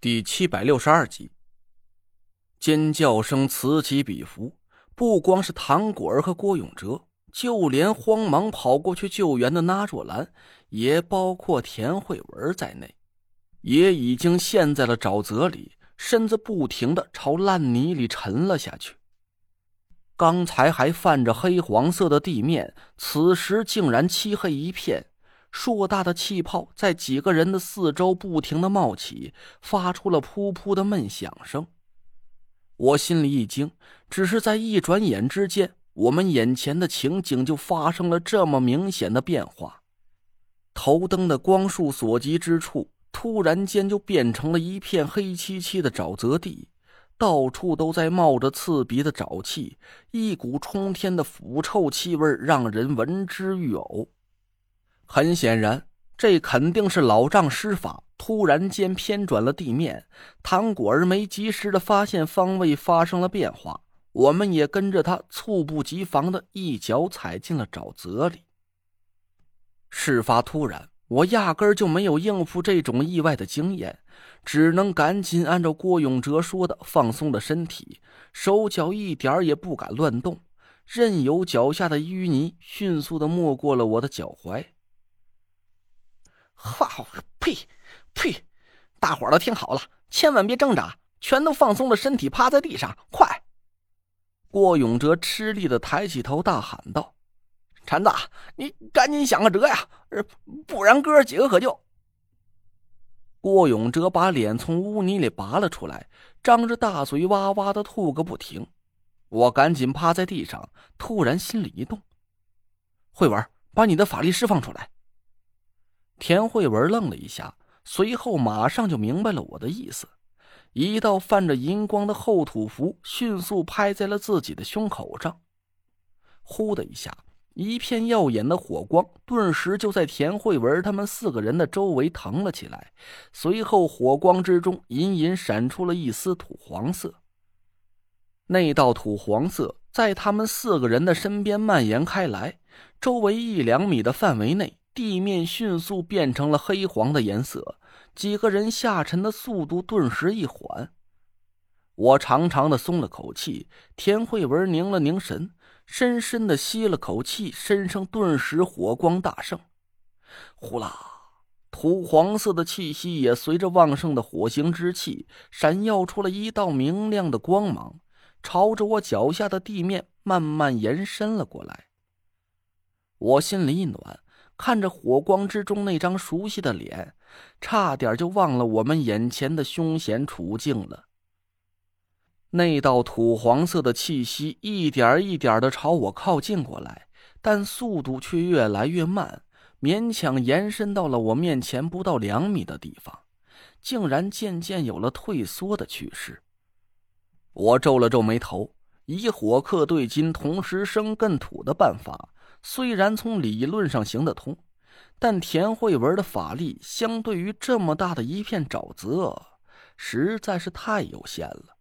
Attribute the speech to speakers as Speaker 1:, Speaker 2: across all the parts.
Speaker 1: 第七百六十二集，尖叫声此起彼伏，不光是唐果儿和郭永哲，就连慌忙跑过去救援的那若兰，也包括田慧文在内，也已经陷在了沼泽里，身子不停的朝烂泥里沉了下去。刚才还泛着黑黄色的地面，此时竟然漆黑一片。硕大的气泡在几个人的四周不停的冒起，发出了噗噗的闷响声。我心里一惊，只是在一转眼之间，我们眼前的情景就发生了这么明显的变化。头灯的光束所及之处，突然间就变成了一片黑漆漆的沼泽地，到处都在冒着刺鼻的沼气，一股冲天的腐臭气味让人闻之欲呕。很显然，这肯定是老丈施法，突然间偏转了地面。唐果儿没及时的发现方位发生了变化，我们也跟着他猝不及防的一脚踩进了沼泽里。事发突然，我压根儿就没有应付这种意外的经验，只能赶紧按照郭永哲说的放松了身体，手脚一点也不敢乱动，任由脚下的淤泥迅速的没过了我的脚踝。
Speaker 2: 好，呸，呸！大伙儿都听好了，千万别挣扎，全都放松了身体，趴在地上，快！
Speaker 1: 郭永哲吃力的抬起头，大喊道：“
Speaker 2: 禅子，你赶紧想个辙呀，不然哥几个可就……”
Speaker 1: 郭永哲把脸从污泥里拔了出来，张着大嘴哇哇的吐个不停。我赶紧趴在地上，突然心里一动：“慧文，把你的法力释放出来。”田慧文愣了一下，随后马上就明白了我的意思。一道泛着银光的厚土符迅速拍在了自己的胸口上，呼的一下，一片耀眼的火光顿时就在田慧文他们四个人的周围腾了起来。随后，火光之中隐隐闪出了一丝土黄色。那道土黄色在他们四个人的身边蔓延开来，周围一两米的范围内。地面迅速变成了黑黄的颜色，几个人下沉的速度顿时一缓。我长长的松了口气，田慧文凝了凝神，深深的吸了口气，身上顿时火光大盛。呼啦，土黄色的气息也随着旺盛的火星之气，闪耀出了一道明亮的光芒，朝着我脚下的地面慢慢延伸了过来。我心里一暖。看着火光之中那张熟悉的脸，差点就忘了我们眼前的凶险处境了。那道土黄色的气息一点一点的朝我靠近过来，但速度却越来越慢，勉强延伸到了我面前不到两米的地方，竟然渐渐有了退缩的趋势。我皱了皱眉头，以火克对金，同时生更土的办法。虽然从理论上行得通，但田慧文的法力相对于这么大的一片沼泽，实在是太有限了。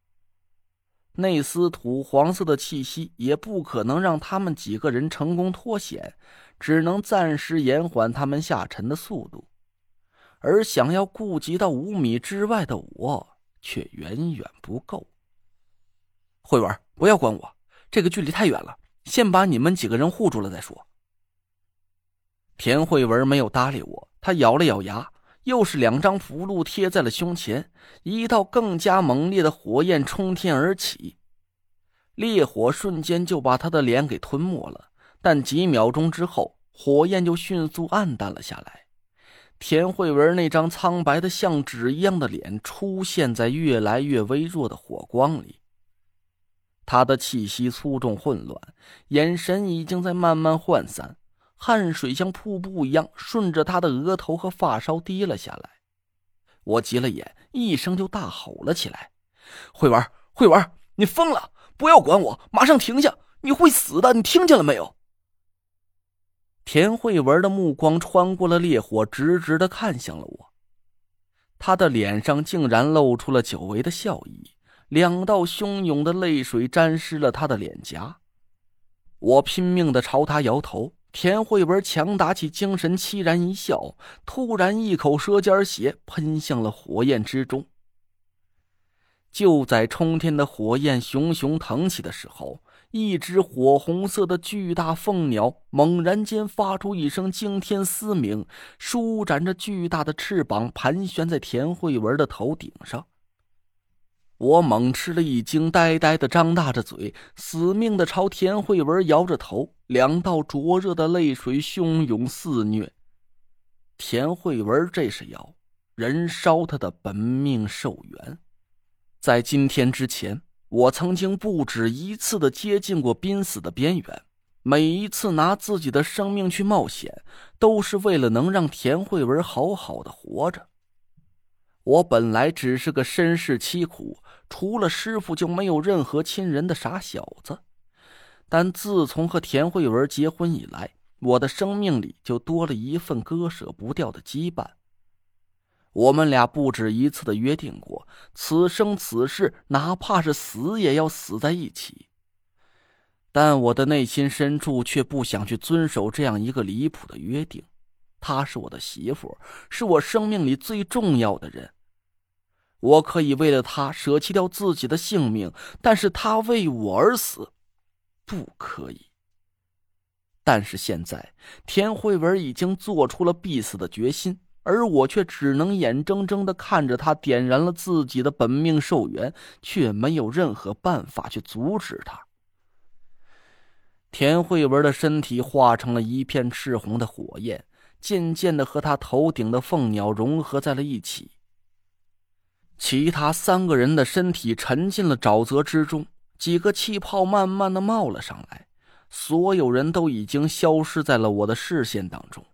Speaker 1: 那丝土黄色的气息也不可能让他们几个人成功脱险，只能暂时延缓他们下沉的速度。而想要顾及到五米之外的我，却远远不够。慧文，不要管我，这个距离太远了。先把你们几个人护住了再说。田慧文没有搭理我，他咬了咬牙，又是两张符箓贴在了胸前，一道更加猛烈的火焰冲天而起，烈火瞬间就把他的脸给吞没了。但几秒钟之后，火焰就迅速暗淡了下来，田慧文那张苍白的像纸一样的脸出现在越来越微弱的火光里。他的气息粗重混乱，眼神已经在慢慢涣散，汗水像瀑布一样顺着他的额头和发梢滴了下来。我急了眼，一声就大吼了起来：“慧文，慧文，你疯了！不要管我，马上停下！你会死的！你听见了没有？”田慧文的目光穿过了烈火，直直的看向了我，他的脸上竟然露出了久违的笑意。两道汹涌的泪水沾湿了他的脸颊，我拼命的朝他摇头。田慧文强打起精神，凄然一笑，突然一口舌尖血喷向了火焰之中。就在冲天的火焰熊熊腾起的时候，一只火红色的巨大凤鸟猛然间发出一声惊天嘶鸣，舒展着巨大的翅膀，盘旋在田慧文的头顶上。我猛吃了一惊，呆呆的张大着嘴，死命的朝田慧文摇着头，两道灼热的泪水汹涌肆虐。田慧文这是要燃烧他的本命寿元。在今天之前，我曾经不止一次的接近过濒死的边缘，每一次拿自己的生命去冒险，都是为了能让田慧文好好的活着。我本来只是个身世凄苦。除了师傅就没有任何亲人的傻小子，但自从和田慧文结婚以来，我的生命里就多了一份割舍不掉的羁绊。我们俩不止一次的约定过，此生此世，哪怕是死也要死在一起。但我的内心深处却不想去遵守这样一个离谱的约定。她是我的媳妇，是我生命里最重要的人。我可以为了他舍弃掉自己的性命，但是他为我而死，不可以。但是现在，田慧文已经做出了必死的决心，而我却只能眼睁睁的看着他点燃了自己的本命寿元，却没有任何办法去阻止他。田慧文的身体化成了一片赤红的火焰，渐渐的和他头顶的凤鸟融合在了一起。其他三个人的身体沉进了沼泽之中，几个气泡慢慢的冒了上来，所有人都已经消失在了我的视线当中。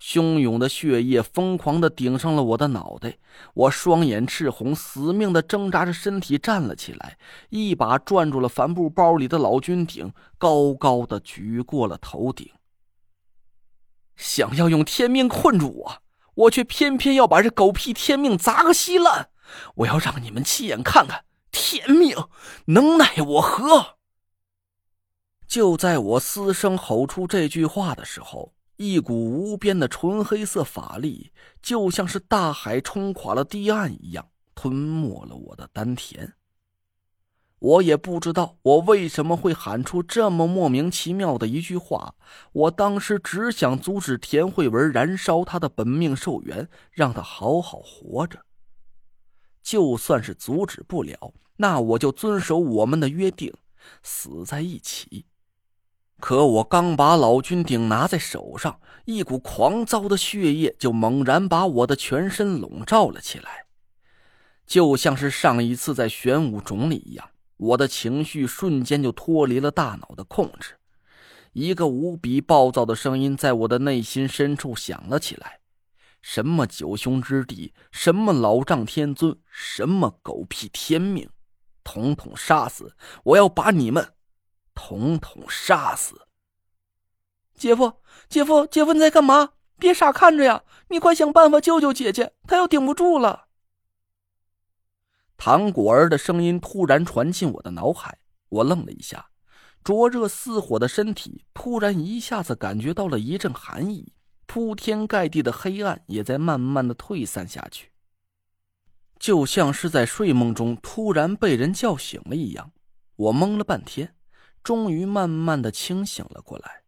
Speaker 1: 汹涌的血液疯狂的顶上了我的脑袋，我双眼赤红，死命的挣扎着身体站了起来，一把攥住了帆布包里的老君鼎，高高的举过了头顶。想要用天命困住我。我却偏偏要把这狗屁天命砸个稀烂！我要让你们亲眼看看天命能奈我何！就在我嘶声吼出这句话的时候，一股无边的纯黑色法力，就像是大海冲垮了堤岸一样，吞没了我的丹田。我也不知道我为什么会喊出这么莫名其妙的一句话。我当时只想阻止田慧文燃烧他的本命寿元，让他好好活着。就算是阻止不了，那我就遵守我们的约定，死在一起。可我刚把老君鼎拿在手上，一股狂躁的血液就猛然把我的全身笼罩了起来，就像是上一次在玄武冢里一样。我的情绪瞬间就脱离了大脑的控制，一个无比暴躁的声音在我的内心深处响了起来：“什么九兄之弟，什么老丈天尊，什么狗屁天命，统统杀死！我要把你们统统杀死！”
Speaker 2: 姐夫，姐夫，姐夫，你在干嘛？别傻看着呀！你快想办法救救姐姐，她要顶不住了。
Speaker 1: 唐果儿的声音突然传进我的脑海，我愣了一下，灼热似火的身体突然一下子感觉到了一阵寒意，铺天盖地的黑暗也在慢慢的退散下去，就像是在睡梦中突然被人叫醒了一样。我懵了半天，终于慢慢的清醒了过来。